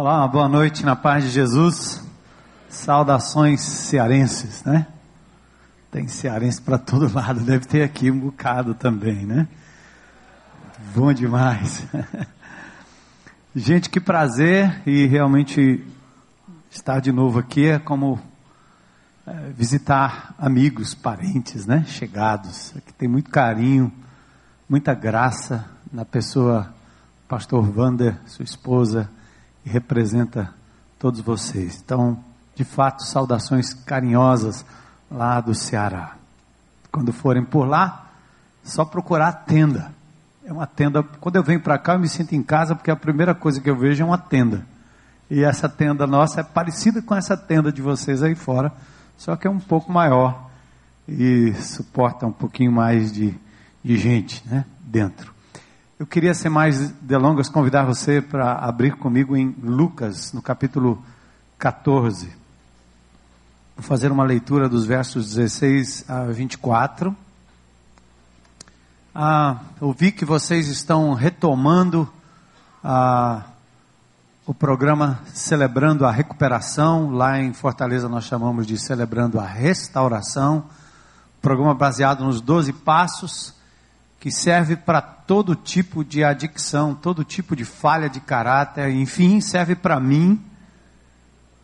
Olá, boa noite na paz de Jesus. Saudações cearenses, né? Tem cearense para todo lado, deve ter aqui um bocado também, né? Bom demais. Gente, que prazer e realmente estar de novo aqui é como é, visitar amigos, parentes, né? Chegados. Aqui tem muito carinho, muita graça na pessoa Pastor Vander, sua esposa, e representa todos vocês. Então, de fato, saudações carinhosas lá do Ceará. Quando forem por lá, só procurar a tenda. É uma tenda. Quando eu venho para cá, eu me sinto em casa porque a primeira coisa que eu vejo é uma tenda. E essa tenda nossa é parecida com essa tenda de vocês aí fora, só que é um pouco maior e suporta um pouquinho mais de, de gente né, dentro. Eu queria, sem mais delongas, convidar você para abrir comigo em Lucas, no capítulo 14. Vou fazer uma leitura dos versos 16 a 24. Ah, eu vi que vocês estão retomando ah, o programa Celebrando a Recuperação. Lá em Fortaleza nós chamamos de Celebrando a Restauração. Programa baseado nos 12 passos que serve para todo tipo de adicção, todo tipo de falha de caráter, enfim, serve para mim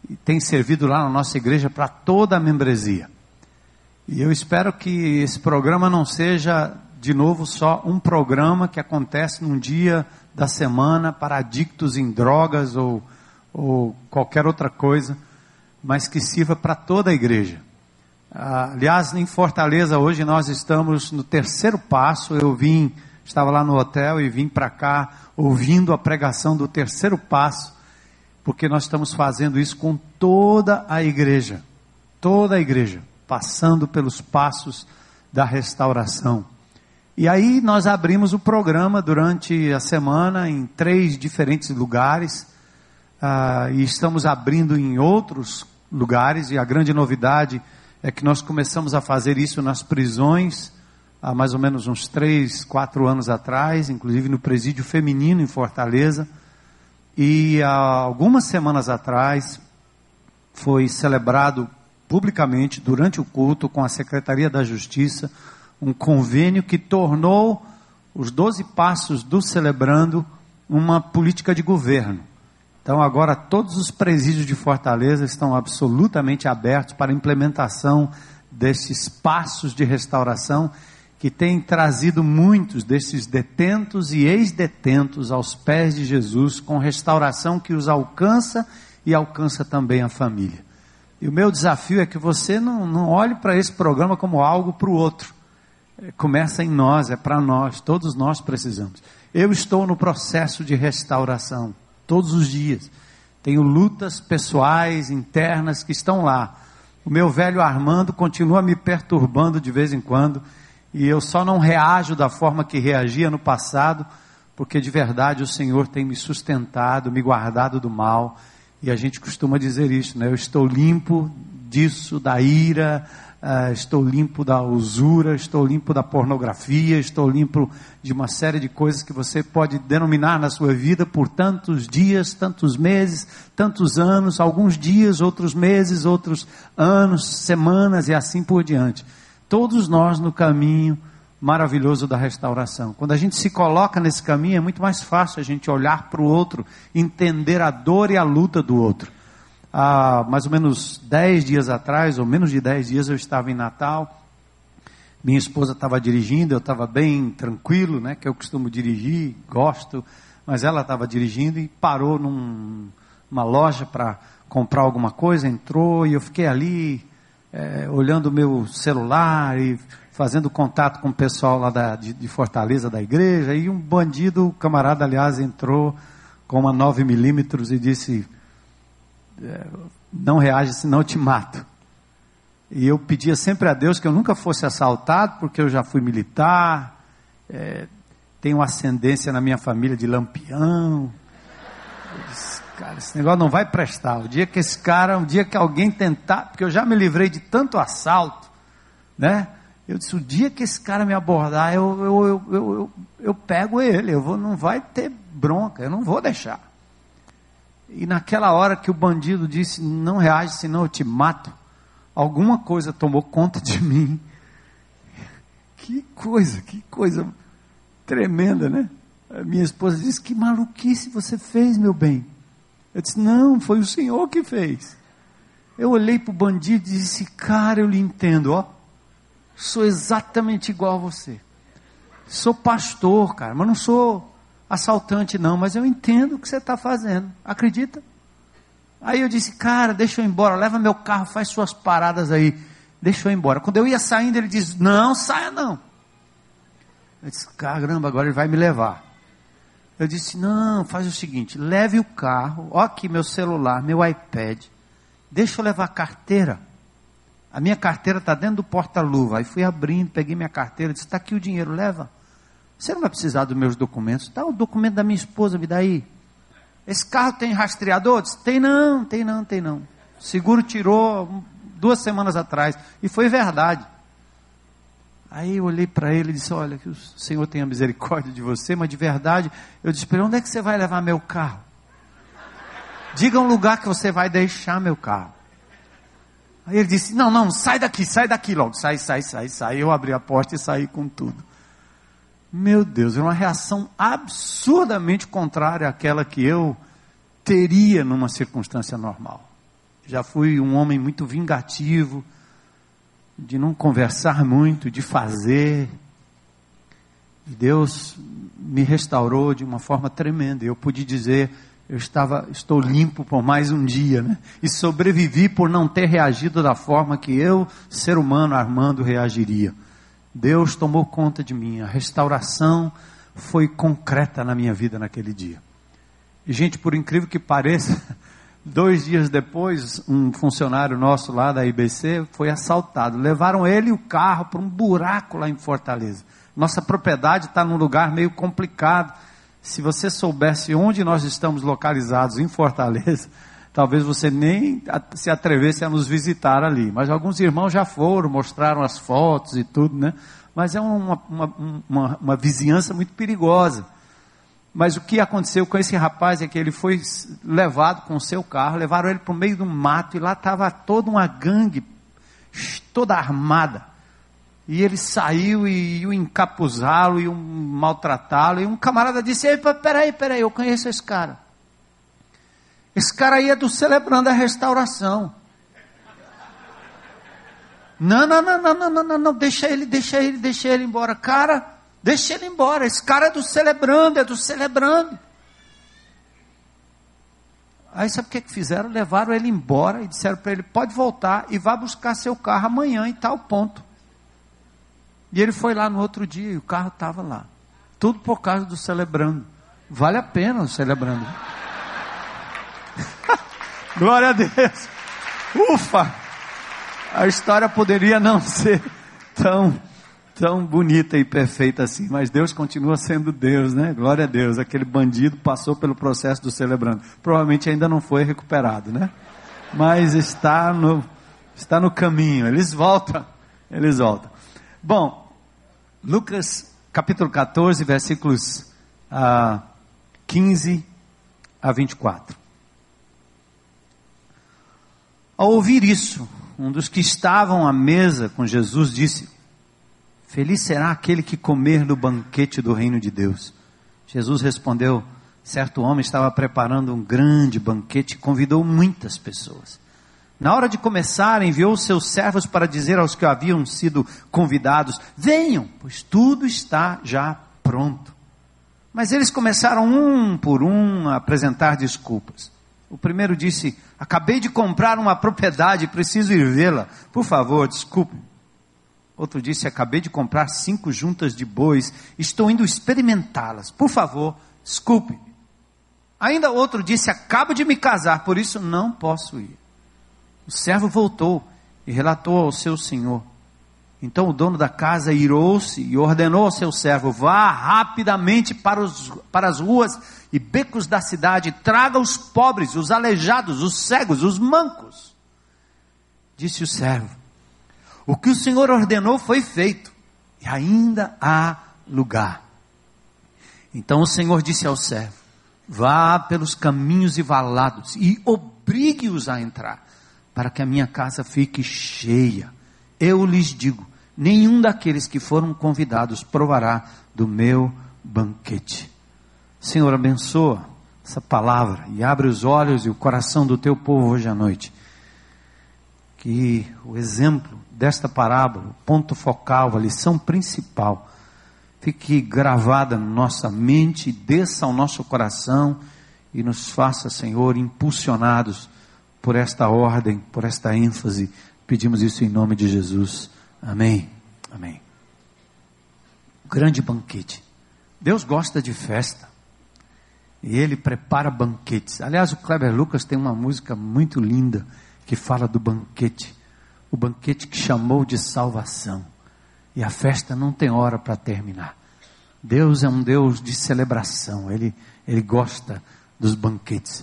e tem servido lá na nossa igreja para toda a membresia. E eu espero que esse programa não seja, de novo, só um programa que acontece num dia da semana para adictos em drogas ou, ou qualquer outra coisa, mas que sirva para toda a igreja. Ah, aliás, em Fortaleza hoje nós estamos no terceiro passo. Eu vim, estava lá no hotel e vim para cá ouvindo a pregação do terceiro passo, porque nós estamos fazendo isso com toda a igreja, toda a igreja, passando pelos passos da restauração. E aí nós abrimos o programa durante a semana em três diferentes lugares ah, e estamos abrindo em outros lugares e a grande novidade que nós começamos a fazer isso nas prisões há mais ou menos uns três, quatro anos atrás, inclusive no presídio feminino em Fortaleza. E há algumas semanas atrás foi celebrado publicamente durante o culto com a Secretaria da Justiça um convênio que tornou os 12 passos do celebrando uma política de governo. Então agora todos os presídios de Fortaleza estão absolutamente abertos para a implementação desses passos de restauração que tem trazido muitos desses detentos e ex-detentos aos pés de Jesus com restauração que os alcança e alcança também a família. E o meu desafio é que você não, não olhe para esse programa como algo para o outro. É, começa em nós, é para nós, todos nós precisamos. Eu estou no processo de restauração todos os dias. Tenho lutas pessoais, internas que estão lá. O meu velho Armando continua me perturbando de vez em quando e eu só não reajo da forma que reagia no passado, porque de verdade o Senhor tem me sustentado, me guardado do mal. E a gente costuma dizer isso, né? Eu estou limpo disso, da ira, uh, estou limpo da usura, estou limpo da pornografia, estou limpo de uma série de coisas que você pode denominar na sua vida por tantos dias, tantos meses, tantos anos, alguns dias, outros meses, outros anos, semanas e assim por diante. Todos nós no caminho maravilhoso da restauração. Quando a gente se coloca nesse caminho, é muito mais fácil a gente olhar para o outro, entender a dor e a luta do outro há mais ou menos dez dias atrás, ou menos de dez dias, eu estava em Natal. Minha esposa estava dirigindo, eu estava bem tranquilo, né? Que eu costumo dirigir, gosto, mas ela estava dirigindo e parou num, numa loja para comprar alguma coisa, entrou e eu fiquei ali é, olhando o meu celular e fazendo contato com o pessoal lá da, de, de, Fortaleza da igreja e um bandido, camarada aliás, entrou com uma 9 milímetros e disse não reage senão eu te mato. E eu pedia sempre a Deus que eu nunca fosse assaltado, porque eu já fui militar, é, tenho ascendência na minha família de lampião. Disse, cara, esse negócio não vai prestar. O dia que esse cara, um dia que alguém tentar, porque eu já me livrei de tanto assalto, né? Eu disse, o dia que esse cara me abordar, eu, eu, eu, eu, eu pego ele, eu vou, não vai ter bronca, eu não vou deixar. E naquela hora que o bandido disse: Não reage, senão eu te mato. Alguma coisa tomou conta de mim. Que coisa, que coisa tremenda, né? A minha esposa disse: Que maluquice você fez, meu bem. Eu disse: Não, foi o Senhor que fez. Eu olhei para o bandido e disse: Cara, eu lhe entendo, ó. Sou exatamente igual a você. Sou pastor, cara, mas não sou assaltante, não. Mas eu entendo o que você está fazendo. Acredita? Aí eu disse: Cara, deixa eu ir embora. Leva meu carro, faz suas paradas aí. Deixa eu ir embora. Quando eu ia saindo, ele disse: Não, saia não. Eu disse: Caramba, agora ele vai me levar. Eu disse: Não, faz o seguinte: leve o carro, ó aqui meu celular, meu iPad, deixa eu levar a carteira. A minha carteira está dentro do porta-luva. Aí fui abrindo, peguei minha carteira, disse: Está aqui o dinheiro, leva. Você não vai precisar dos meus documentos. Tá o documento da minha esposa, me dá aí. Esse carro tem rastreador? Disse, tem não, tem não, tem não. Seguro tirou duas semanas atrás. E foi verdade. Aí eu olhei para ele e disse: Olha, que o Senhor tenha misericórdia de você, mas de verdade, eu disse para ele: Onde é que você vai levar meu carro? Diga um lugar que você vai deixar meu carro. Aí ele disse: Não, não, sai daqui, sai daqui logo. Sai, sai, sai, sai. Eu abri a porta e saí com tudo. Meu Deus, era uma reação absurdamente contrária àquela que eu teria numa circunstância normal. Já fui um homem muito vingativo, de não conversar muito, de fazer. E Deus me restaurou de uma forma tremenda. Eu pude dizer, eu estava, estou limpo por mais um dia, né? E sobrevivi por não ter reagido da forma que eu, ser humano, Armando, reagiria. Deus tomou conta de mim. A restauração foi concreta na minha vida naquele dia. E gente, por incrível que pareça, Dois dias depois, um funcionário nosso lá da IBC foi assaltado. Levaram ele e o carro para um buraco lá em Fortaleza. Nossa propriedade está num lugar meio complicado. Se você soubesse onde nós estamos localizados em Fortaleza, talvez você nem se atrevesse a nos visitar ali. Mas alguns irmãos já foram, mostraram as fotos e tudo, né? Mas é uma, uma, uma, uma vizinhança muito perigosa. Mas o que aconteceu com esse rapaz é que ele foi levado com o seu carro, levaram ele para o meio do mato e lá estava toda uma gangue, toda armada. E ele saiu e iam encapuzá-lo, iam maltratá-lo. E um camarada disse: Ei, peraí, peraí, eu conheço esse cara. Esse cara aí é do Celebrando a Restauração. Não, não, não, não, não, não, não, deixa ele, deixa ele, deixa ele embora. Cara, Deixa ele embora. Esse cara é do celebrando, é do celebrando. Aí sabe o que, que fizeram? Levaram ele embora e disseram para ele: pode voltar e vá buscar seu carro amanhã em tal ponto. E ele foi lá no outro dia e o carro estava lá. Tudo por causa do celebrando. Vale a pena o celebrando. Glória a Deus. Ufa! A história poderia não ser tão tão bonita e perfeita assim, mas Deus continua sendo Deus, né? Glória a Deus. Aquele bandido passou pelo processo do celebrando. Provavelmente ainda não foi recuperado, né? Mas está no, está no caminho. Eles voltam, eles voltam. Bom, Lucas capítulo 14, versículos ah, 15 a 24. Ao ouvir isso, um dos que estavam à mesa com Jesus disse: Feliz será aquele que comer no banquete do reino de Deus. Jesus respondeu: certo homem estava preparando um grande banquete e convidou muitas pessoas. Na hora de começar, enviou seus servos para dizer aos que haviam sido convidados: Venham, pois tudo está já pronto. Mas eles começaram um por um a apresentar desculpas. O primeiro disse: Acabei de comprar uma propriedade, preciso ir vê-la. Por favor, desculpe. Outro disse: Acabei de comprar cinco juntas de bois, estou indo experimentá-las. Por favor, desculpe. Ainda outro disse: Acabo de me casar, por isso não posso ir. O servo voltou e relatou ao seu senhor. Então o dono da casa irou-se e ordenou ao seu servo: Vá rapidamente para, os, para as ruas e becos da cidade, traga os pobres, os aleijados, os cegos, os mancos. Disse o servo: o que o Senhor ordenou foi feito, e ainda há lugar. Então o Senhor disse ao servo: Vá pelos caminhos e valados e obrigue-os a entrar, para que a minha casa fique cheia. Eu lhes digo: nenhum daqueles que foram convidados provará do meu banquete. Senhor, abençoa essa palavra e abre os olhos e o coração do teu povo hoje à noite. Que o exemplo desta parábola, o ponto focal, a lição principal, fique gravada na nossa mente, desça ao nosso coração e nos faça, Senhor, impulsionados por esta ordem, por esta ênfase. Pedimos isso em nome de Jesus. Amém. Amém. grande banquete. Deus gosta de festa. E ele prepara banquetes. Aliás, o Kleber Lucas tem uma música muito linda que fala do banquete. O banquete que chamou de salvação. E a festa não tem hora para terminar. Deus é um Deus de celebração, ele, ele gosta dos banquetes.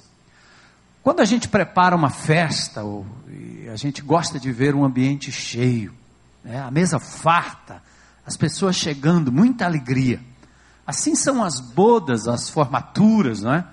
Quando a gente prepara uma festa, ou, a gente gosta de ver um ambiente cheio, né, a mesa farta, as pessoas chegando, muita alegria. Assim são as bodas, as formaturas, não é?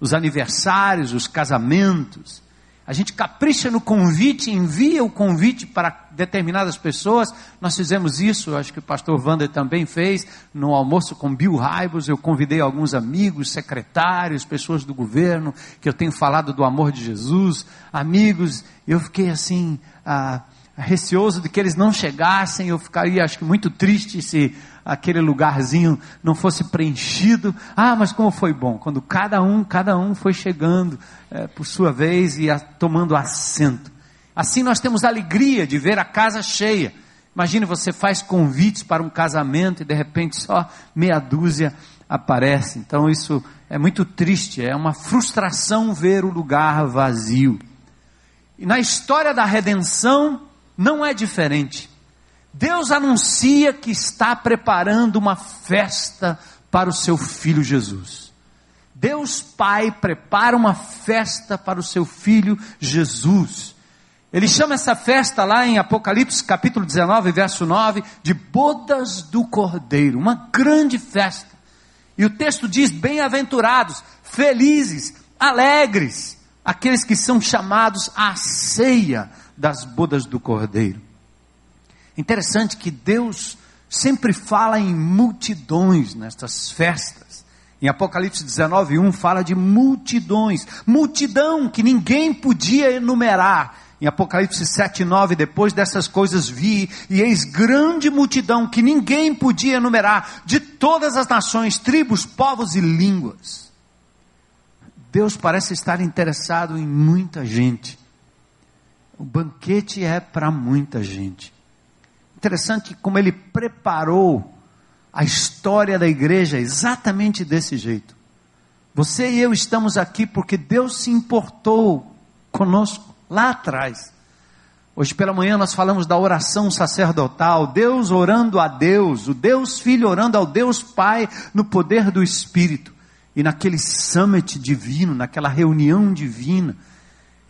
os aniversários, os casamentos. A gente capricha no convite, envia o convite para determinadas pessoas. Nós fizemos isso, acho que o pastor Wander também fez, no almoço com Bill Raibos. Eu convidei alguns amigos, secretários, pessoas do governo, que eu tenho falado do amor de Jesus, amigos. Eu fiquei assim, ah, receoso de que eles não chegassem. Eu ficaria, acho que, muito triste se aquele lugarzinho não fosse preenchido. Ah, mas como foi bom quando cada um, cada um foi chegando é, por sua vez e a, tomando assento. Assim nós temos alegria de ver a casa cheia. Imagine você faz convites para um casamento e de repente só meia dúzia aparece. Então isso é muito triste, é uma frustração ver o lugar vazio. E na história da redenção não é diferente. Deus anuncia que está preparando uma festa para o seu filho Jesus. Deus Pai prepara uma festa para o seu filho Jesus. Ele chama essa festa lá em Apocalipse capítulo 19, verso 9, de bodas do Cordeiro, uma grande festa. E o texto diz: bem-aventurados, felizes, alegres, aqueles que são chamados à ceia das bodas do Cordeiro. Interessante que Deus sempre fala em multidões nestas festas. Em Apocalipse 19, 1 fala de multidões, multidão que ninguém podia enumerar. Em Apocalipse 7, 9, depois dessas coisas vi, e eis grande multidão que ninguém podia enumerar, de todas as nações, tribos, povos e línguas. Deus parece estar interessado em muita gente. O banquete é para muita gente. Interessante como ele preparou a história da igreja exatamente desse jeito. Você e eu estamos aqui porque Deus se importou conosco lá atrás. Hoje pela manhã nós falamos da oração sacerdotal, Deus orando a Deus, o Deus Filho orando ao Deus Pai no poder do Espírito. E naquele summit divino, naquela reunião divina,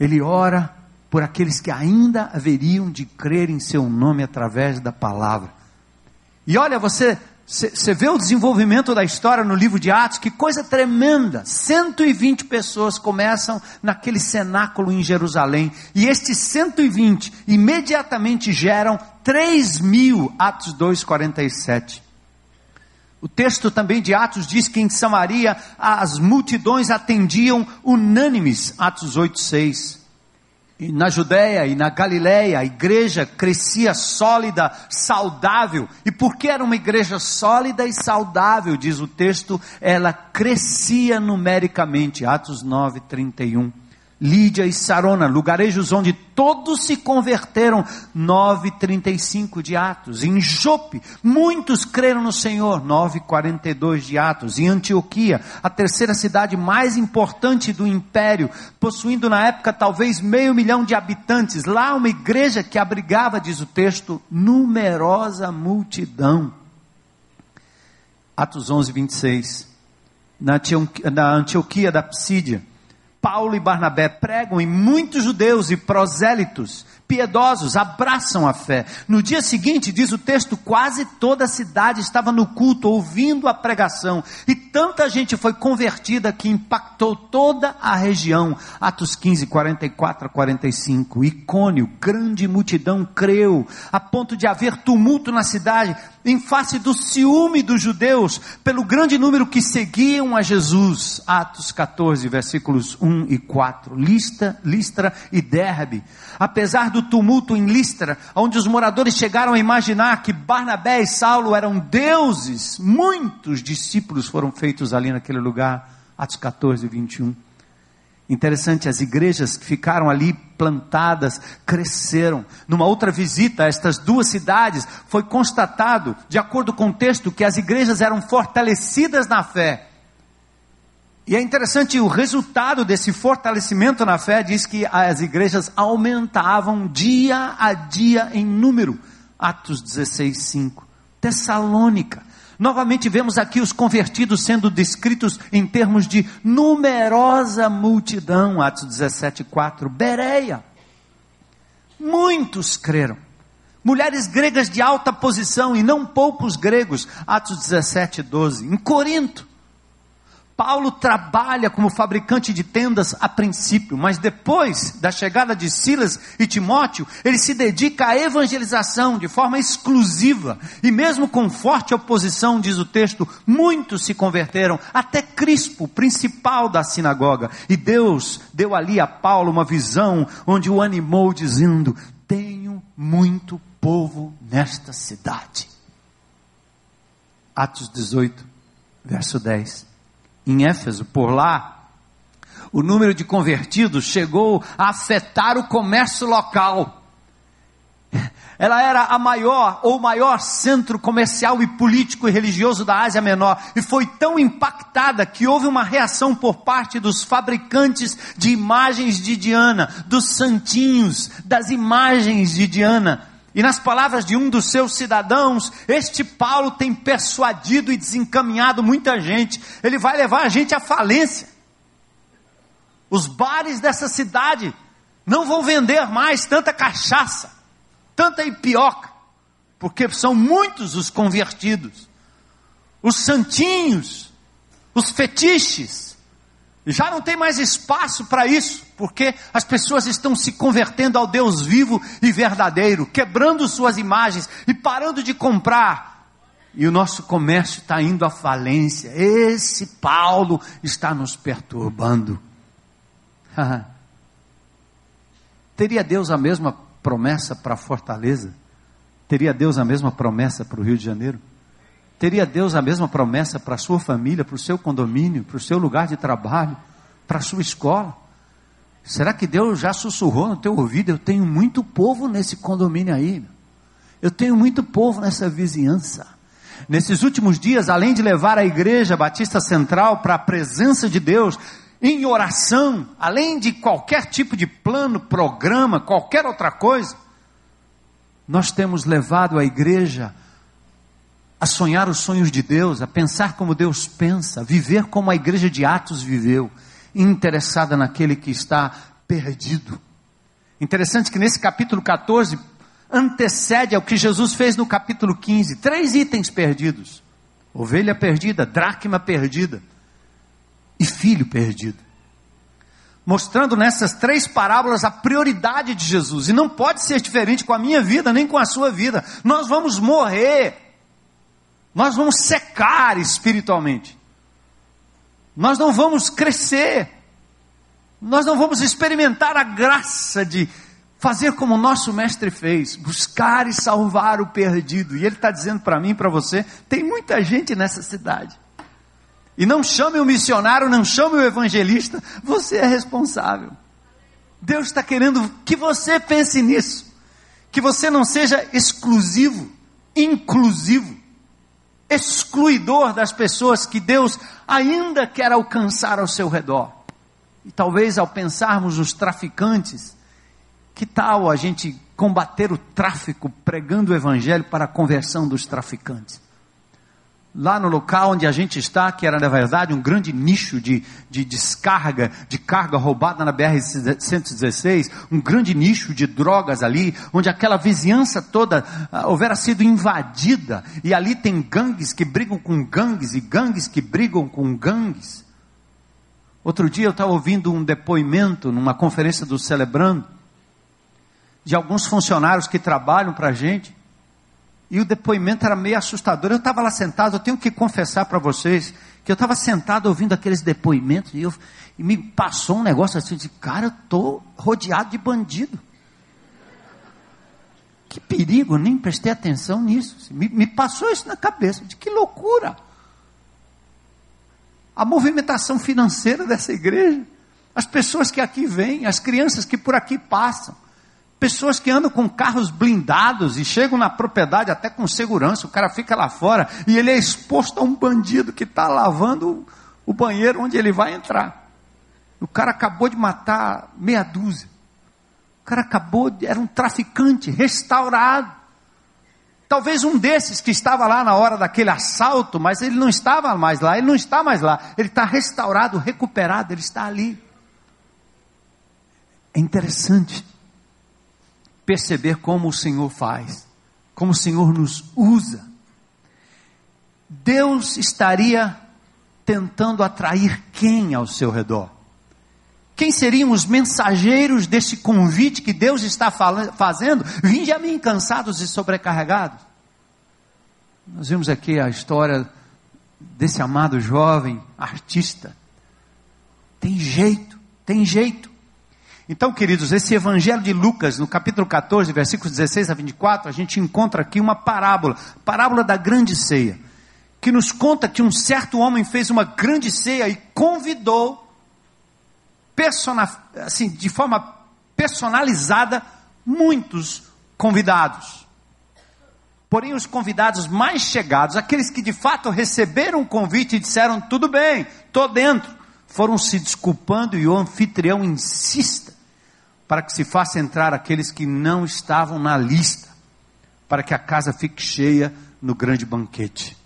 ele ora por aqueles que ainda haveriam de crer em seu nome através da palavra. E olha, você, você vê o desenvolvimento da história no livro de Atos, que coisa tremenda. 120 pessoas começam naquele cenáculo em Jerusalém, e estes 120 imediatamente geram 3 mil, Atos 2,47. O texto também de Atos diz que em Samaria as multidões atendiam unânimes, Atos 8,6 e na Judéia e na Galiléia, a igreja crescia sólida, saudável. E porque era uma igreja sólida e saudável, diz o texto, ela crescia numericamente. Atos 9, 31. Lídia e Sarona, lugarejos onde todos se converteram, 9:35 de Atos. Em Jope, muitos creram no Senhor, 9:42 de Atos. Em Antioquia, a terceira cidade mais importante do império, possuindo na época talvez meio milhão de habitantes, lá uma igreja que abrigava, diz o texto, numerosa multidão. Atos 11:26. Na Antioquia da Psídia, Paulo e Barnabé pregam e muitos judeus e prosélitos piedosos, abraçam a fé. No dia seguinte, diz o texto, quase toda a cidade estava no culto, ouvindo a pregação, e tanta gente foi convertida que impactou toda a região. Atos 15, 44 a 45. Icônio, grande multidão creu, a ponto de haver tumulto na cidade, em face do ciúme dos judeus, pelo grande número que seguiam a Jesus. Atos 14, versículos 1 e 4. Lista, Listra e Derbe. Apesar do tumulto em Listra, onde os moradores chegaram a imaginar que Barnabé e Saulo eram deuses, muitos discípulos foram feitos ali naquele lugar. Atos 14, 21. Interessante, as igrejas que ficaram ali plantadas cresceram. Numa outra visita a estas duas cidades, foi constatado, de acordo com o texto, que as igrejas eram fortalecidas na fé. E é interessante o resultado desse fortalecimento na fé, diz que as igrejas aumentavam dia a dia em número. Atos 16, 5. Tessalônica, Novamente vemos aqui os convertidos sendo descritos em termos de numerosa multidão, Atos 17, 4. Bereia. Muitos creram. Mulheres gregas de alta posição e não poucos gregos, Atos 17, 12. Em Corinto, Paulo trabalha como fabricante de tendas a princípio, mas depois da chegada de Silas e Timóteo, ele se dedica à evangelização de forma exclusiva. E mesmo com forte oposição, diz o texto, muitos se converteram, até Crispo, principal da sinagoga. E Deus deu ali a Paulo uma visão onde o animou, dizendo: Tenho muito povo nesta cidade. Atos 18, verso 10 em Éfeso, por lá, o número de convertidos chegou a afetar o comércio local. Ela era a maior ou maior centro comercial e político e religioso da Ásia Menor e foi tão impactada que houve uma reação por parte dos fabricantes de imagens de Diana, dos santinhos, das imagens de Diana, e nas palavras de um dos seus cidadãos, este Paulo tem persuadido e desencaminhado muita gente. Ele vai levar a gente à falência. Os bares dessa cidade não vão vender mais tanta cachaça, tanta ipioca, porque são muitos os convertidos. Os santinhos, os fetiches, já não tem mais espaço para isso, porque as pessoas estão se convertendo ao Deus vivo e verdadeiro, quebrando suas imagens e parando de comprar. E o nosso comércio está indo à falência. Esse Paulo está nos perturbando. Teria Deus a mesma promessa para Fortaleza? Teria Deus a mesma promessa para o Rio de Janeiro? Teria Deus a mesma promessa para a sua família, para o seu condomínio, para o seu lugar de trabalho, para a sua escola? Será que Deus já sussurrou no teu ouvido? Eu tenho muito povo nesse condomínio aí. Eu tenho muito povo nessa vizinhança. Nesses últimos dias, além de levar a igreja Batista Central para a presença de Deus, em oração, além de qualquer tipo de plano, programa, qualquer outra coisa, nós temos levado a igreja a sonhar os sonhos de Deus, a pensar como Deus pensa, viver como a igreja de Atos viveu, interessada naquele que está perdido. Interessante que nesse capítulo 14 antecede ao que Jesus fez no capítulo 15, três itens perdidos: ovelha perdida, dracma perdida e filho perdido. Mostrando nessas três parábolas a prioridade de Jesus, e não pode ser diferente com a minha vida, nem com a sua vida. Nós vamos morrer nós vamos secar espiritualmente. Nós não vamos crescer. Nós não vamos experimentar a graça de fazer como o nosso mestre fez, buscar e salvar o perdido. E ele está dizendo para mim para você: tem muita gente nessa cidade. E não chame o missionário, não chame o evangelista, você é responsável. Deus está querendo que você pense nisso, que você não seja exclusivo, inclusivo excluidor das pessoas que Deus ainda quer alcançar ao seu redor. E talvez ao pensarmos nos traficantes, que tal a gente combater o tráfico pregando o evangelho para a conversão dos traficantes? Lá no local onde a gente está, que era na verdade um grande nicho de, de descarga, de carga roubada na BR-116, um grande nicho de drogas ali, onde aquela vizinhança toda uh, houvera sido invadida, e ali tem gangues que brigam com gangues, e gangues que brigam com gangues. Outro dia eu estava ouvindo um depoimento numa conferência do Celebrando, de alguns funcionários que trabalham para a gente, e o depoimento era meio assustador. Eu estava lá sentado, eu tenho que confessar para vocês que eu estava sentado ouvindo aqueles depoimentos e, eu, e me passou um negócio assim de cara, eu estou rodeado de bandido. Que perigo, nem prestei atenção nisso. Me, me passou isso na cabeça, de que loucura. A movimentação financeira dessa igreja, as pessoas que aqui vêm, as crianças que por aqui passam Pessoas que andam com carros blindados e chegam na propriedade até com segurança, o cara fica lá fora e ele é exposto a um bandido que está lavando o banheiro onde ele vai entrar. O cara acabou de matar meia dúzia. O cara acabou de. era um traficante restaurado. Talvez um desses que estava lá na hora daquele assalto, mas ele não estava mais lá, ele não está mais lá. Ele está restaurado, recuperado, ele está ali. É interessante perceber como o Senhor faz, como o Senhor nos usa. Deus estaria tentando atrair quem ao seu redor? Quem seriam os mensageiros desse convite que Deus está fazendo? Vinde a mim cansados e sobrecarregados. Nós vimos aqui a história desse amado jovem artista. Tem jeito, tem jeito. Então, queridos, esse evangelho de Lucas, no capítulo 14, versículos 16 a 24, a gente encontra aqui uma parábola, parábola da grande ceia, que nos conta que um certo homem fez uma grande ceia e convidou, assim, de forma personalizada, muitos convidados. Porém, os convidados mais chegados, aqueles que de fato receberam o convite e disseram: tudo bem, estou dentro, foram se desculpando e o anfitrião insiste para que se faça entrar aqueles que não estavam na lista, para que a casa fique cheia no grande banquete.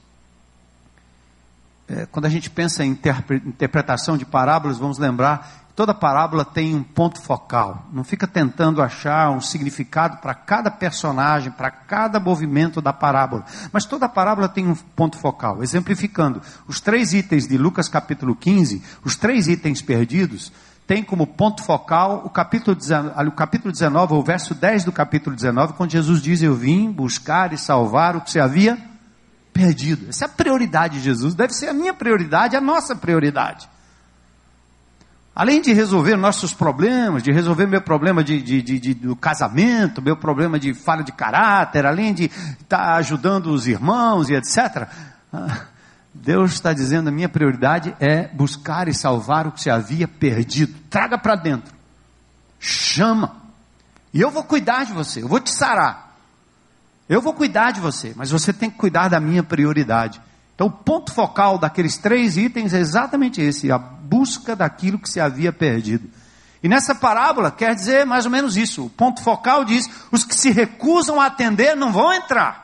É, quando a gente pensa em interpretação de parábolas, vamos lembrar toda parábola tem um ponto focal. Não fica tentando achar um significado para cada personagem, para cada movimento da parábola. Mas toda parábola tem um ponto focal. Exemplificando, os três itens de Lucas capítulo 15, os três itens perdidos, tem como ponto focal o capítulo, 19, o capítulo 19, o verso 10 do capítulo 19, quando Jesus diz: Eu vim buscar e salvar o que se havia perdido. Essa é a prioridade de Jesus, deve ser a minha prioridade, a nossa prioridade. Além de resolver nossos problemas, de resolver meu problema de, de, de, de do casamento, meu problema de falha de caráter, além de estar tá ajudando os irmãos e etc. Deus está dizendo: a minha prioridade é buscar e salvar o que se havia perdido. Traga para dentro. Chama. E eu vou cuidar de você, eu vou te sarar. Eu vou cuidar de você, mas você tem que cuidar da minha prioridade. Então, o ponto focal daqueles três itens é exatamente esse: a busca daquilo que se havia perdido. E nessa parábola quer dizer mais ou menos isso. O ponto focal diz: os que se recusam a atender não vão entrar.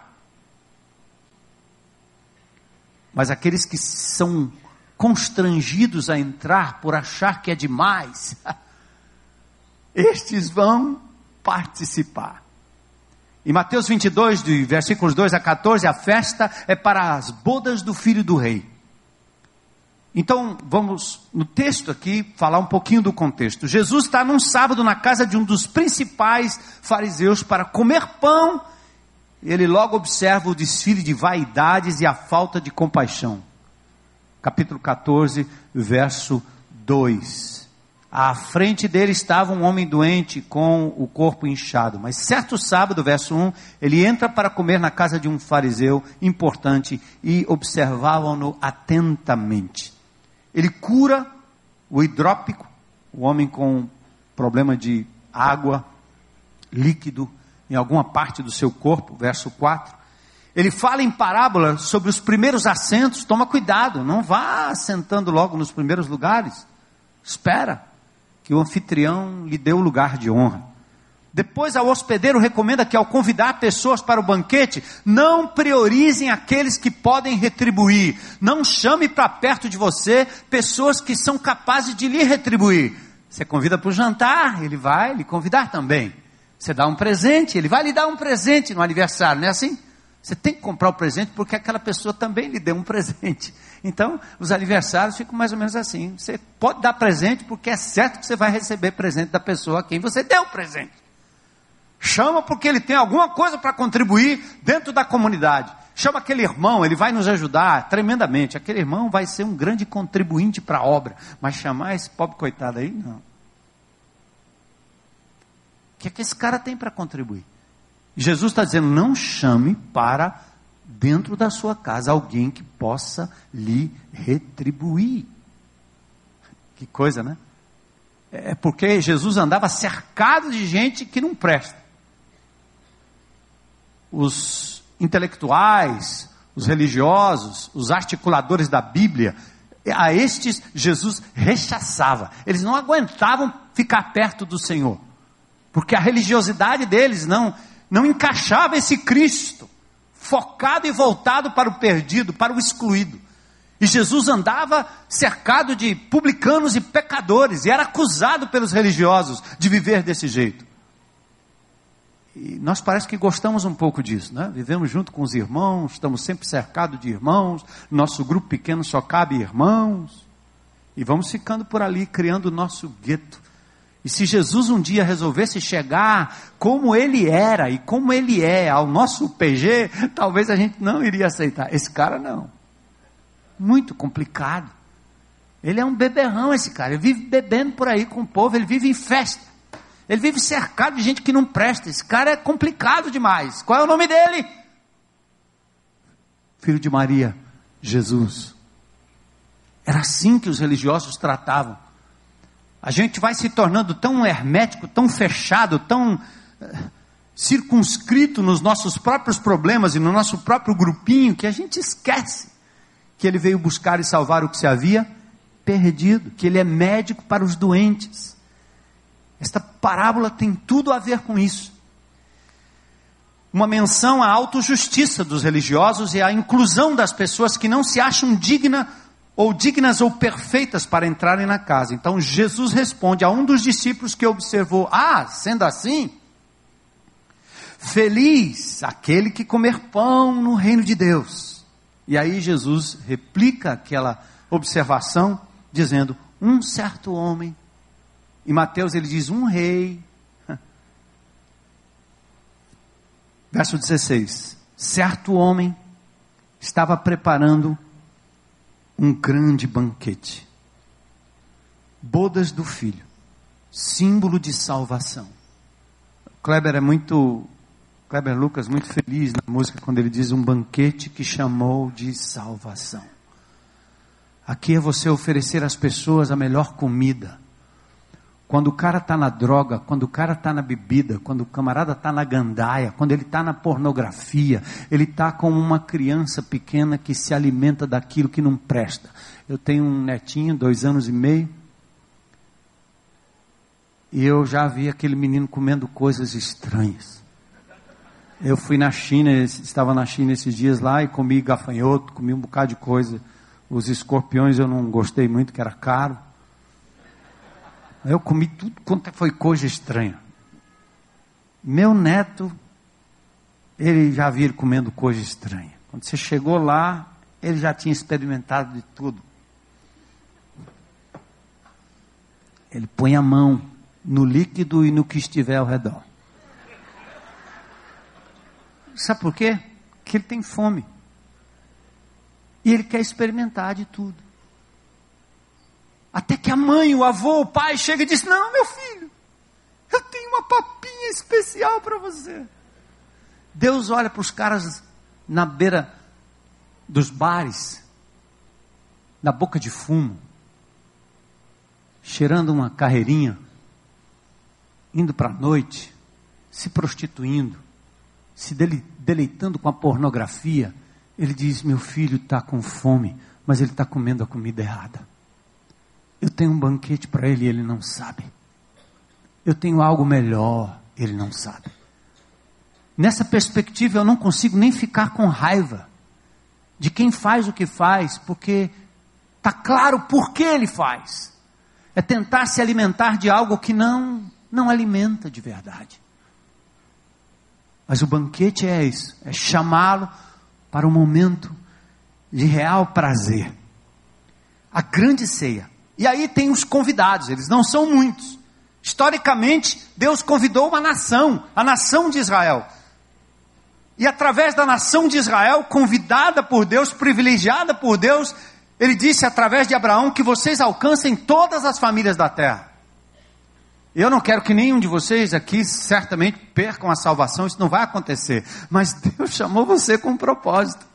Mas aqueles que são constrangidos a entrar por achar que é demais, estes vão participar. Em Mateus 22, de versículos 2 a 14, a festa é para as bodas do filho do rei. Então, vamos no texto aqui falar um pouquinho do contexto. Jesus está num sábado na casa de um dos principais fariseus para comer pão ele logo observa o desfile de vaidades e a falta de compaixão. Capítulo 14, verso 2. À frente dele estava um homem doente com o corpo inchado. Mas certo sábado, verso 1, ele entra para comer na casa de um fariseu importante e observavam-no atentamente. Ele cura o hidrópico, o homem com problema de água, líquido, em alguma parte do seu corpo, verso 4. Ele fala em parábola sobre os primeiros assentos, toma cuidado, não vá sentando logo nos primeiros lugares. Espera que o anfitrião lhe dê o lugar de honra. Depois, a hospedeiro recomenda que, ao convidar pessoas para o banquete, não priorizem aqueles que podem retribuir. Não chame para perto de você pessoas que são capazes de lhe retribuir. Você convida para o jantar, ele vai lhe convidar também. Você dá um presente, ele vai lhe dar um presente no aniversário, não é assim? Você tem que comprar o presente porque aquela pessoa também lhe deu um presente. Então, os aniversários ficam mais ou menos assim. Você pode dar presente porque é certo que você vai receber presente da pessoa a quem você deu o presente. Chama porque ele tem alguma coisa para contribuir dentro da comunidade. Chama aquele irmão, ele vai nos ajudar tremendamente. Aquele irmão vai ser um grande contribuinte para a obra. Mas chamar esse pobre coitado aí, não. Que é que esse cara tem para contribuir? Jesus está dizendo: não chame para dentro da sua casa alguém que possa lhe retribuir. Que coisa, né? É porque Jesus andava cercado de gente que não presta. Os intelectuais, os religiosos, os articuladores da Bíblia, a estes Jesus rechaçava. Eles não aguentavam ficar perto do Senhor, porque a religiosidade deles não não encaixava esse Cristo, focado e voltado para o perdido, para o excluído. E Jesus andava cercado de publicanos e pecadores, e era acusado pelos religiosos de viver desse jeito. E nós parece que gostamos um pouco disso, né? Vivemos junto com os irmãos, estamos sempre cercados de irmãos, nosso grupo pequeno só cabe irmãos, e vamos ficando por ali, criando o nosso gueto e se Jesus um dia resolvesse chegar como ele era e como ele é ao nosso PG, talvez a gente não iria aceitar. Esse cara não. Muito complicado. Ele é um beberrão, esse cara. Ele vive bebendo por aí com o povo, ele vive em festa. Ele vive cercado de gente que não presta. Esse cara é complicado demais. Qual é o nome dele? Filho de Maria, Jesus. Era assim que os religiosos tratavam a gente vai se tornando tão hermético, tão fechado, tão uh, circunscrito nos nossos próprios problemas e no nosso próprio grupinho, que a gente esquece que ele veio buscar e salvar o que se havia perdido, que ele é médico para os doentes. Esta parábola tem tudo a ver com isso. Uma menção à autojustiça dos religiosos e à inclusão das pessoas que não se acham dignas ou dignas ou perfeitas para entrarem na casa. Então Jesus responde a um dos discípulos que observou: Ah, sendo assim, feliz aquele que comer pão no reino de Deus. E aí Jesus replica aquela observação, dizendo: Um certo homem. Em Mateus ele diz: Um rei. Verso 16: Certo homem estava preparando um grande banquete. Bodas do filho, símbolo de salvação. Kleber é muito, Kleber Lucas, muito feliz na música quando ele diz um banquete que chamou de salvação. Aqui é você oferecer às pessoas a melhor comida, quando o cara está na droga, quando o cara está na bebida, quando o camarada está na gandaia, quando ele está na pornografia, ele está como uma criança pequena que se alimenta daquilo que não presta. Eu tenho um netinho, dois anos e meio, e eu já vi aquele menino comendo coisas estranhas. Eu fui na China, estava na China esses dias lá e comi gafanhoto, comi um bocado de coisa. Os escorpiões eu não gostei muito, que era caro. Eu comi tudo quanto foi coisa estranha. Meu neto, ele já ele comendo coisa estranha. Quando você chegou lá, ele já tinha experimentado de tudo. Ele põe a mão no líquido e no que estiver ao redor. Sabe por quê? Porque ele tem fome. E ele quer experimentar de tudo. Até que a mãe, o avô, o pai chega e diz: Não, meu filho, eu tenho uma papinha especial para você. Deus olha para os caras na beira dos bares, na boca de fumo, cheirando uma carreirinha, indo para a noite, se prostituindo, se deleitando com a pornografia. Ele diz: Meu filho está com fome, mas ele está comendo a comida errada. Eu tenho um banquete para ele e ele não sabe. Eu tenho algo melhor ele não sabe. Nessa perspectiva, eu não consigo nem ficar com raiva de quem faz o que faz, porque está claro por que ele faz. É tentar se alimentar de algo que não, não alimenta de verdade. Mas o banquete é isso, é chamá-lo para um momento de real prazer. A grande ceia. E aí tem os convidados, eles não são muitos. Historicamente, Deus convidou uma nação, a nação de Israel. E através da nação de Israel, convidada por Deus, privilegiada por Deus, ele disse através de Abraão que vocês alcancem todas as famílias da terra. Eu não quero que nenhum de vocês aqui certamente percam a salvação, isso não vai acontecer. Mas Deus chamou você com um propósito.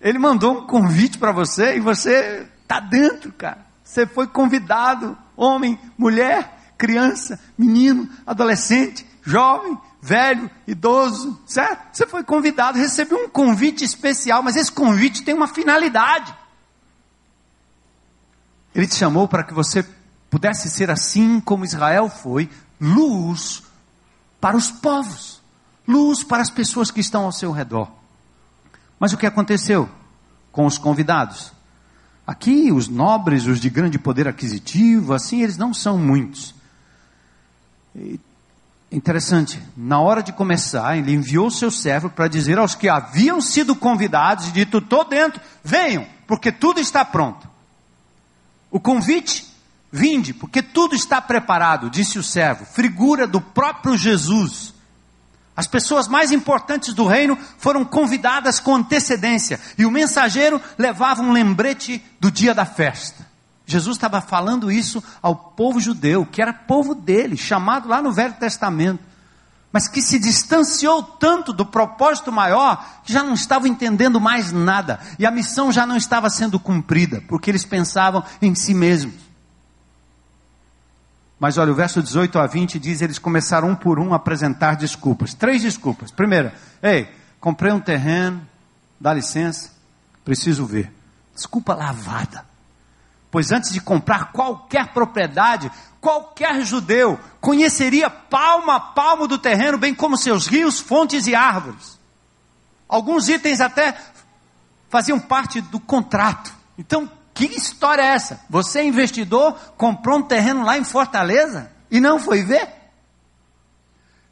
Ele mandou um convite para você e você está dentro, cara. Você foi convidado, homem, mulher, criança, menino, adolescente, jovem, velho, idoso, certo? Você foi convidado, recebeu um convite especial, mas esse convite tem uma finalidade. Ele te chamou para que você pudesse ser assim como Israel foi, luz para os povos, luz para as pessoas que estão ao seu redor. Mas o que aconteceu com os convidados? Aqui, os nobres, os de grande poder aquisitivo, assim, eles não são muitos. E, interessante, na hora de começar, ele enviou seu servo para dizer aos que haviam sido convidados, e dito, estou dentro, venham, porque tudo está pronto. O convite, vinde, porque tudo está preparado, disse o servo, figura do próprio Jesus. As pessoas mais importantes do reino foram convidadas com antecedência, e o mensageiro levava um lembrete do dia da festa. Jesus estava falando isso ao povo judeu, que era povo dele, chamado lá no Velho Testamento, mas que se distanciou tanto do propósito maior que já não estavam entendendo mais nada, e a missão já não estava sendo cumprida, porque eles pensavam em si mesmos. Mas olha, o verso 18 a 20 diz: eles começaram um por um a apresentar desculpas. Três desculpas. Primeira, ei, comprei um terreno, dá licença, preciso ver. Desculpa lavada. Pois antes de comprar qualquer propriedade, qualquer judeu conheceria palmo a palmo do terreno, bem como seus rios, fontes e árvores. Alguns itens até faziam parte do contrato. Então, que história é essa? Você, é investidor, comprou um terreno lá em Fortaleza e não foi ver?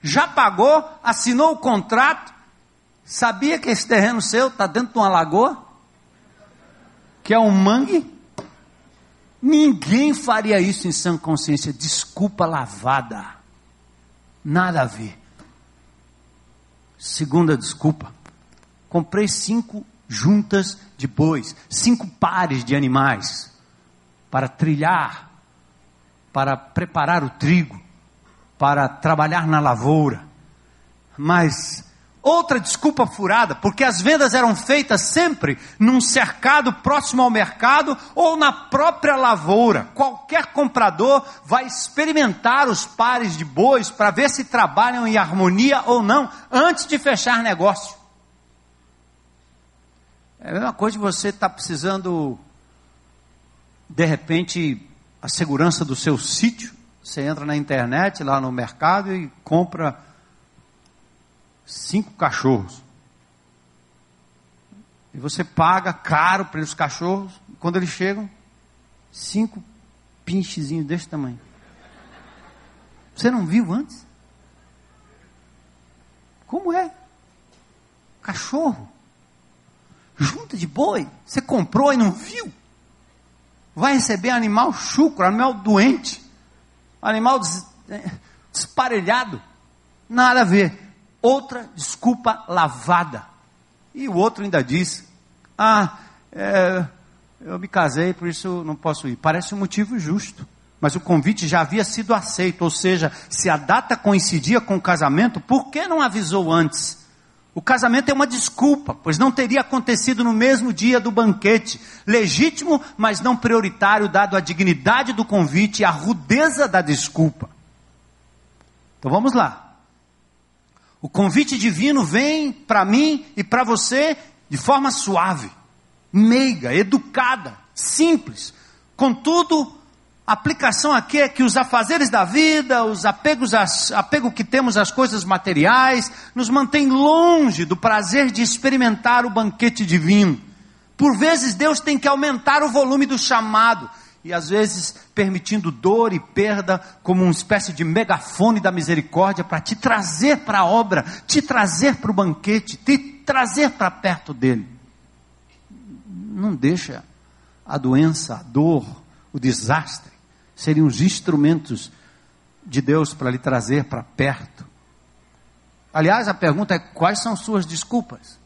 Já pagou, assinou o contrato, sabia que esse terreno seu está dentro de uma lagoa? Que é um mangue? Ninguém faria isso em sã consciência. Desculpa lavada. Nada a ver. Segunda desculpa. Comprei cinco juntas de bois, cinco pares de animais para trilhar, para preparar o trigo, para trabalhar na lavoura. Mas Outra desculpa furada, porque as vendas eram feitas sempre num cercado próximo ao mercado ou na própria lavoura. Qualquer comprador vai experimentar os pares de bois para ver se trabalham em harmonia ou não antes de fechar negócio. É a mesma coisa de você estar tá precisando, de repente, a segurança do seu sítio. Você entra na internet, lá no mercado e compra cinco cachorros. E você paga caro para os cachorros. Quando eles chegam, cinco pinchezinhos desse tamanho. Você não viu antes? Como é? Cachorro. Junta de boi. Você comprou e não viu? Vai receber animal chucro, animal doente, animal des, é, desparelhado. Nada a ver outra desculpa lavada. E o outro ainda diz: Ah, é, eu me casei, por isso não posso ir. Parece um motivo justo. Mas o convite já havia sido aceito, ou seja, se a data coincidia com o casamento, por que não avisou antes? O casamento é uma desculpa, pois não teria acontecido no mesmo dia do banquete. Legítimo, mas não prioritário, dado a dignidade do convite e a rudeza da desculpa. Então vamos lá. O convite divino vem para mim e para você de forma suave, meiga, educada, simples. Contudo, Aplicação aqui é que os afazeres da vida, os apegos às, apego que temos às coisas materiais, nos mantém longe do prazer de experimentar o banquete divino. Por vezes Deus tem que aumentar o volume do chamado, e às vezes permitindo dor e perda como uma espécie de megafone da misericórdia para te trazer para a obra, te trazer para o banquete, te trazer para perto dele. Não deixa a doença, a dor, o desastre seriam os instrumentos de Deus para lhe trazer para perto. Aliás, a pergunta é: quais são suas desculpas?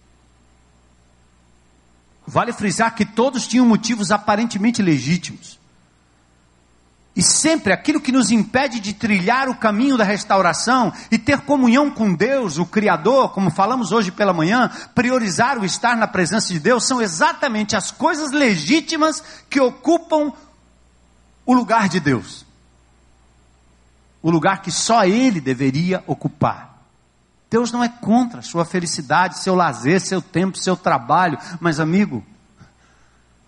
Vale frisar que todos tinham motivos aparentemente legítimos. E sempre aquilo que nos impede de trilhar o caminho da restauração e ter comunhão com Deus, o Criador, como falamos hoje pela manhã, priorizar o estar na presença de Deus, são exatamente as coisas legítimas que ocupam o lugar de Deus. O lugar que só Ele deveria ocupar. Deus não é contra sua felicidade, seu lazer, seu tempo, seu trabalho, mas amigo,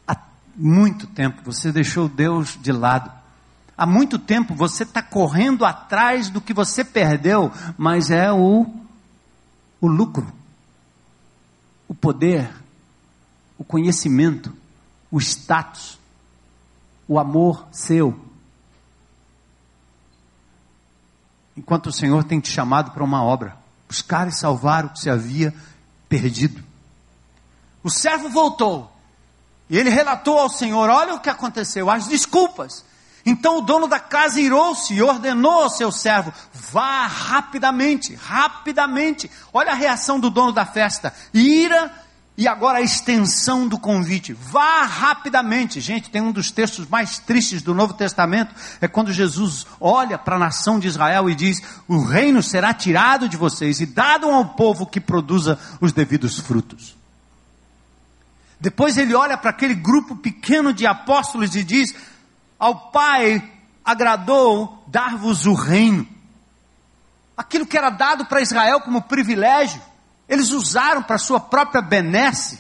há muito tempo você deixou Deus de lado. Há muito tempo você está correndo atrás do que você perdeu, mas é o, o lucro, o poder, o conhecimento, o status o amor seu. Enquanto o Senhor tem te chamado para uma obra, buscar e salvar o que se havia perdido. O servo voltou e ele relatou ao Senhor: Olha o que aconteceu, as desculpas. Então o dono da casa irou-se e ordenou ao seu servo: Vá rapidamente, rapidamente. Olha a reação do dono da festa: ira e agora a extensão do convite. Vá rapidamente. Gente, tem um dos textos mais tristes do Novo Testamento. É quando Jesus olha para a nação de Israel e diz: O reino será tirado de vocês e dado ao povo que produza os devidos frutos. Depois ele olha para aquele grupo pequeno de apóstolos e diz: Ao Pai agradou dar-vos o reino. Aquilo que era dado para Israel como privilégio eles usaram para sua própria benesse,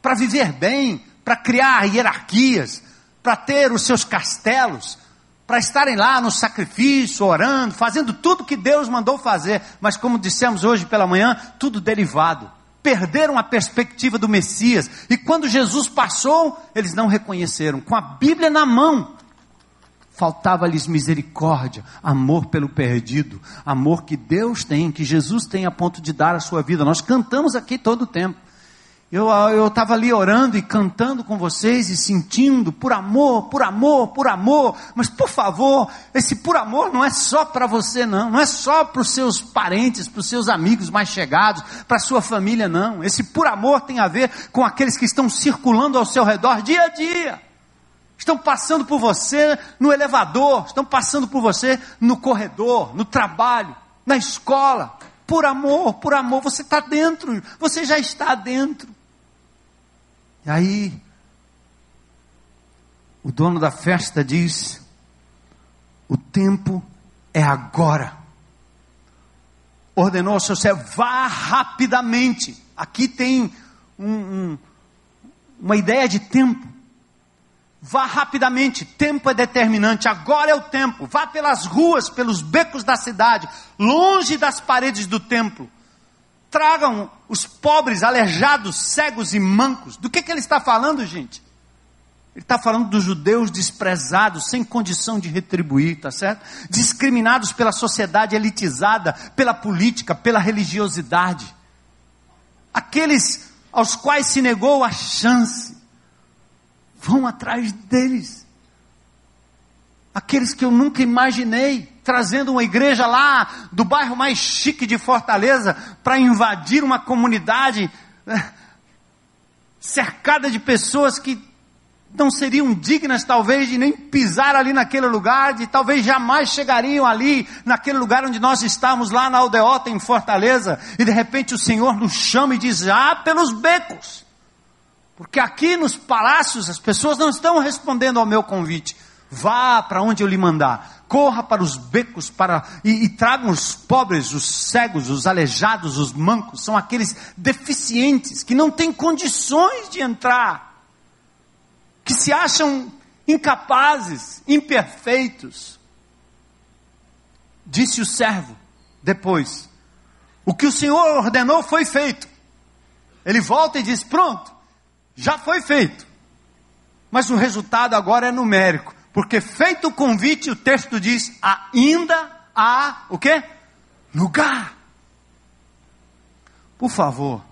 para viver bem, para criar hierarquias, para ter os seus castelos, para estarem lá no sacrifício, orando, fazendo tudo que Deus mandou fazer, mas como dissemos hoje pela manhã, tudo derivado. Perderam a perspectiva do Messias, e quando Jesus passou, eles não reconheceram, com a Bíblia na mão, faltava-lhes misericórdia, amor pelo perdido, amor que Deus tem, que Jesus tem a ponto de dar a sua vida. Nós cantamos aqui todo o tempo. Eu estava ali orando e cantando com vocês e sentindo por amor, por amor, por amor. Mas por favor, esse por amor não é só para você, não. Não é só para os seus parentes, para os seus amigos mais chegados, para a sua família, não. Esse por amor tem a ver com aqueles que estão circulando ao seu redor dia a dia estão passando por você no elevador, estão passando por você no corredor, no trabalho, na escola. Por amor, por amor, você está dentro, você já está dentro. E aí, o dono da festa diz: o tempo é agora. Ordenou ao seu servo: vá rapidamente. Aqui tem um, um, uma ideia de tempo. Vá rapidamente, tempo é determinante, agora é o tempo. Vá pelas ruas, pelos becos da cidade, longe das paredes do templo. Tragam os pobres, aleijados, cegos e mancos. Do que, que ele está falando, gente? Ele está falando dos judeus desprezados, sem condição de retribuir, tá certo? Discriminados pela sociedade elitizada, pela política, pela religiosidade. Aqueles aos quais se negou a chance vão atrás deles. Aqueles que eu nunca imaginei, trazendo uma igreja lá do bairro mais chique de Fortaleza para invadir uma comunidade eh, cercada de pessoas que não seriam dignas talvez de nem pisar ali naquele lugar, de talvez jamais chegariam ali naquele lugar onde nós estamos lá na aldeota em Fortaleza, e de repente o Senhor nos chama e diz: "Ah, pelos becos". Porque aqui nos palácios as pessoas não estão respondendo ao meu convite. Vá para onde eu lhe mandar. Corra para os becos para e, e tragam os pobres, os cegos, os aleijados, os mancos. São aqueles deficientes que não têm condições de entrar, que se acham incapazes, imperfeitos. Disse o servo depois: O que o Senhor ordenou foi feito. Ele volta e diz: Pronto, já foi feito. Mas o resultado agora é numérico, porque feito o convite, o texto diz: ainda há o quê? Lugar. Por favor,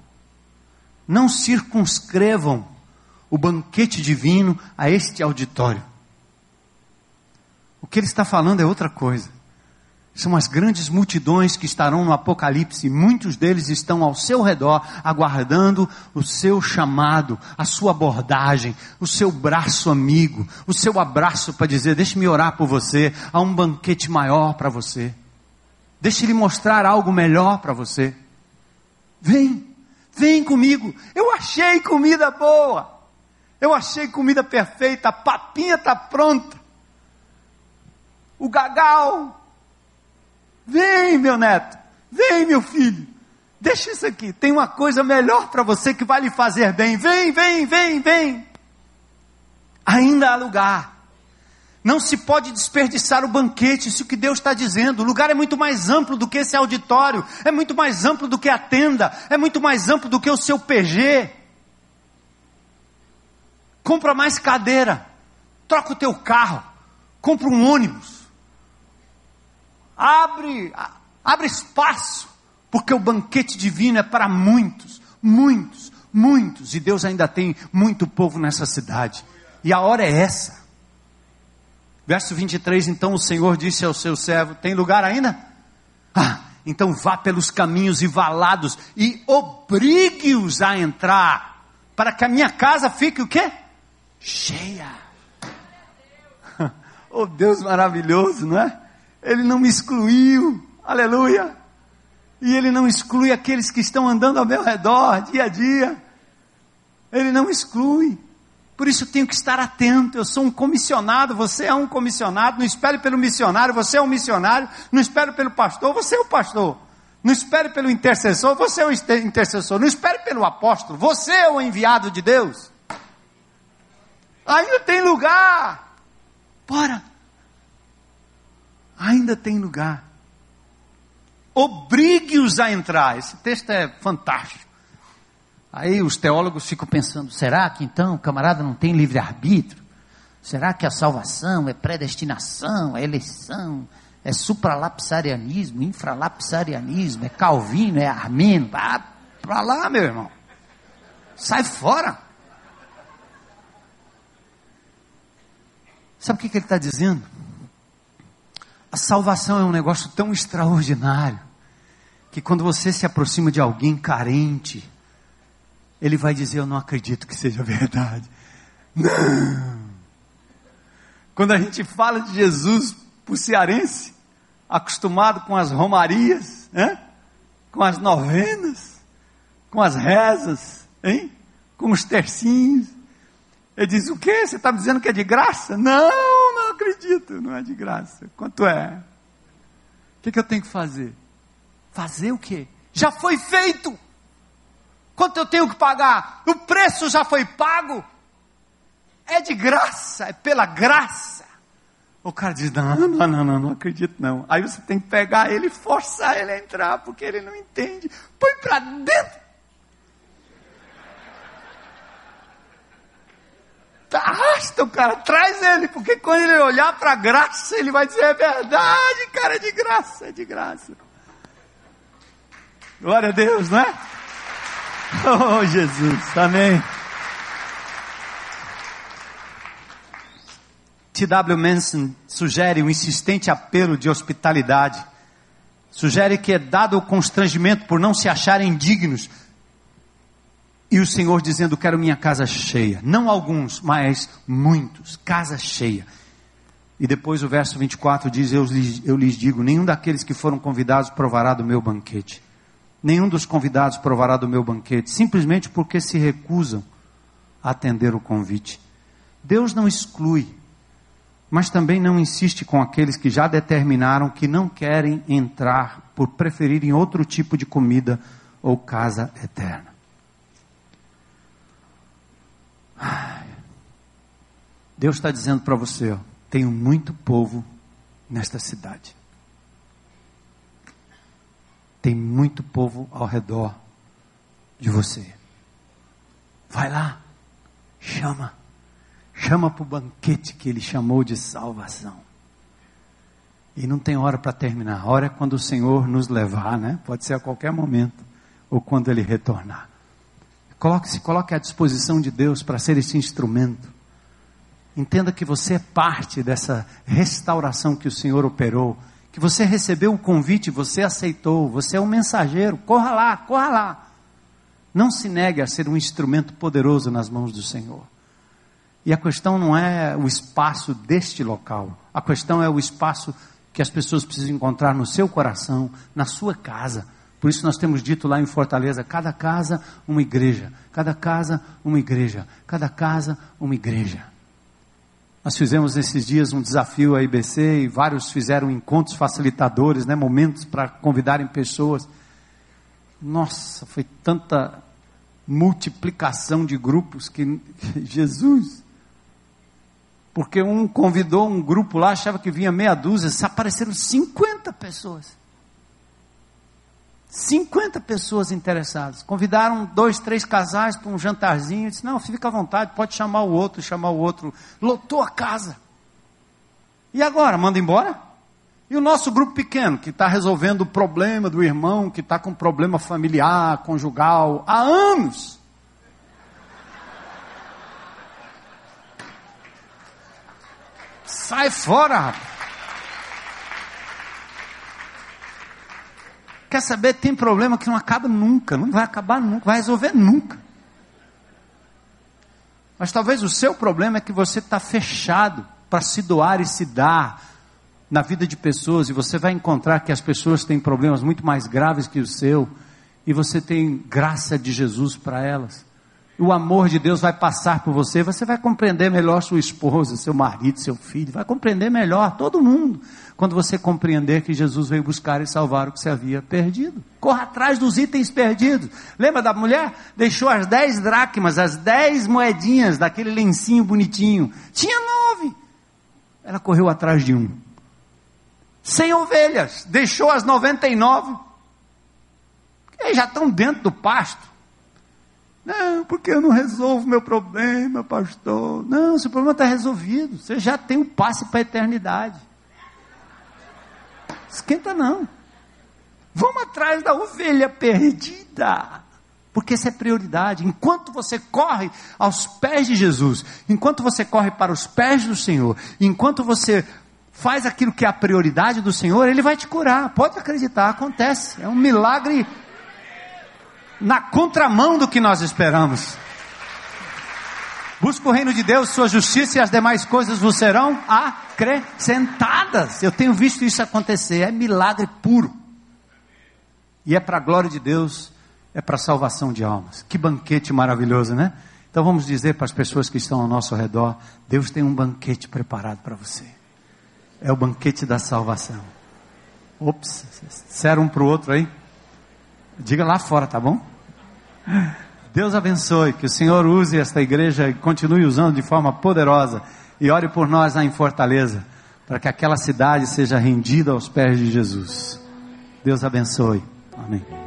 não circunscrevam o banquete divino a este auditório. O que ele está falando é outra coisa. São as grandes multidões que estarão no Apocalipse, muitos deles estão ao seu redor, aguardando o seu chamado, a sua abordagem, o seu braço amigo, o seu abraço para dizer: Deixe-me orar por você, há um banquete maior para você. Deixe-lhe mostrar algo melhor para você. Vem, vem comigo. Eu achei comida boa. Eu achei comida perfeita. A papinha está pronta. O gagal Vem, meu neto. Vem, meu filho. Deixa isso aqui. Tem uma coisa melhor para você que vai lhe fazer bem. Vem, vem, vem, vem. Ainda há lugar. Não se pode desperdiçar o banquete, isso que Deus está dizendo. O lugar é muito mais amplo do que esse auditório, é muito mais amplo do que a tenda, é muito mais amplo do que o seu PG. Compra mais cadeira, troca o teu carro, compra um ônibus abre, abre espaço, porque o banquete divino é para muitos, muitos, muitos, e Deus ainda tem muito povo nessa cidade, e a hora é essa. Verso 23, então o Senhor disse ao seu servo: Tem lugar ainda? Ah, então vá pelos caminhos e valados e obrigue-os a entrar, para que a minha casa fique o quê? Cheia. oh Deus maravilhoso, não é? Ele não me excluiu, aleluia. E Ele não exclui aqueles que estão andando ao meu redor, dia a dia. Ele não exclui. Por isso eu tenho que estar atento. Eu sou um comissionado, você é um comissionado. Não espere pelo missionário, você é um missionário. Não espere pelo pastor, você é o pastor. Não espere pelo intercessor, você é o intercessor. Não espere pelo apóstolo, você é o enviado de Deus. Ainda tem lugar. Bora ainda tem lugar. Obrigue-os a entrar. Esse texto é fantástico. Aí os teólogos ficam pensando: será que então o camarada não tem livre-arbítrio? Será que a salvação é predestinação, é eleição, é supralapsarianismo, infralapsarianismo, é calvino, é armeno? Vá para lá, meu irmão. Sai fora. Sabe o que, que ele está dizendo? A salvação é um negócio tão extraordinário que quando você se aproxima de alguém carente, ele vai dizer: Eu não acredito que seja verdade. Não. Quando a gente fala de Jesus para o cearense, acostumado com as romarias, hein? com as novenas, com as rezas, hein? com os tercinhos, ele diz: O que? Você está dizendo que é de graça? Não! Acredito, não é de graça. Quanto é? O que, que eu tenho que fazer? Fazer o quê? Já foi feito. Quanto eu tenho que pagar? O preço já foi pago. É de graça, é pela graça. O cara diz: não, não, não, não, não acredito não. Aí você tem que pegar ele e forçar ele a entrar, porque ele não entende. Põe para dentro Arrasta o cara, traz ele, porque quando ele olhar para a graça, ele vai dizer: é verdade, cara, é de graça, é de graça. Glória a Deus, não é? Oh, Jesus, amém. T.W. Manson sugere um insistente apelo de hospitalidade. Sugere que é dado o constrangimento por não se acharem dignos e o Senhor dizendo: Quero minha casa cheia. Não alguns, mas muitos. Casa cheia. E depois o verso 24 diz: eu lhes, eu lhes digo: Nenhum daqueles que foram convidados provará do meu banquete. Nenhum dos convidados provará do meu banquete, simplesmente porque se recusam a atender o convite. Deus não exclui, mas também não insiste com aqueles que já determinaram que não querem entrar por preferirem outro tipo de comida ou casa eterna. Deus está dizendo para você: ó, tenho muito povo nesta cidade. Tem muito povo ao redor de você. Vai lá, chama, chama para o banquete que ele chamou de salvação. E não tem hora para terminar. A hora é quando o Senhor nos levar, né? Pode ser a qualquer momento ou quando ele retornar. Coloque-se, coloque à disposição de Deus para ser esse instrumento. Entenda que você é parte dessa restauração que o Senhor operou, que você recebeu o convite, você aceitou, você é um mensageiro. Corra lá, corra lá. Não se negue a ser um instrumento poderoso nas mãos do Senhor. E a questão não é o espaço deste local, a questão é o espaço que as pessoas precisam encontrar no seu coração, na sua casa. Por isso nós temos dito lá em Fortaleza: cada casa, uma igreja. Cada casa, uma igreja. Cada casa, uma igreja. Nós fizemos nesses dias um desafio à IBC e vários fizeram encontros facilitadores, né, momentos para convidarem pessoas. Nossa, foi tanta multiplicação de grupos que Jesus porque um convidou um grupo lá, achava que vinha meia dúzia, apareceram 50 pessoas. 50 pessoas interessadas. Convidaram dois, três casais para um jantarzinho. Disse: Não, fica à vontade, pode chamar o outro, chamar o outro. Lotou a casa. E agora, manda embora? E o nosso grupo pequeno, que está resolvendo o problema do irmão, que está com problema familiar, conjugal, há anos. Sai fora, Quer saber? Tem problema que não acaba nunca, não vai acabar nunca, vai resolver nunca. Mas talvez o seu problema é que você está fechado para se doar e se dar na vida de pessoas, e você vai encontrar que as pessoas têm problemas muito mais graves que o seu, e você tem graça de Jesus para elas o amor de Deus vai passar por você, você vai compreender melhor sua esposa, seu marido, seu filho, vai compreender melhor todo mundo, quando você compreender que Jesus veio buscar e salvar o que se havia perdido. Corra atrás dos itens perdidos. Lembra da mulher? Deixou as dez dracmas, as dez moedinhas daquele lencinho bonitinho. Tinha nove. Ela correu atrás de um. Cem ovelhas, deixou as noventa e nove. Eles já estão dentro do pasto. Não, porque eu não resolvo meu problema, pastor. Não, seu problema está resolvido. Você já tem o passe para a eternidade. Esquenta não. Vamos atrás da ovelha perdida. Porque essa é prioridade. Enquanto você corre aos pés de Jesus, enquanto você corre para os pés do Senhor, enquanto você faz aquilo que é a prioridade do Senhor, Ele vai te curar. Pode acreditar, acontece. É um milagre na contramão do que nós esperamos. Busca o reino de Deus, sua justiça e as demais coisas vos serão acrescentadas. Eu tenho visto isso acontecer, é milagre puro. E é para a glória de Deus, é para a salvação de almas. Que banquete maravilhoso, né? Então vamos dizer para as pessoas que estão ao nosso redor: Deus tem um banquete preparado para você. É o banquete da salvação. Ops, disseram um para o outro aí. Diga lá fora, tá bom? Deus abençoe, que o Senhor use esta igreja e continue usando de forma poderosa. E ore por nós lá em Fortaleza, para que aquela cidade seja rendida aos pés de Jesus. Deus abençoe. Amém.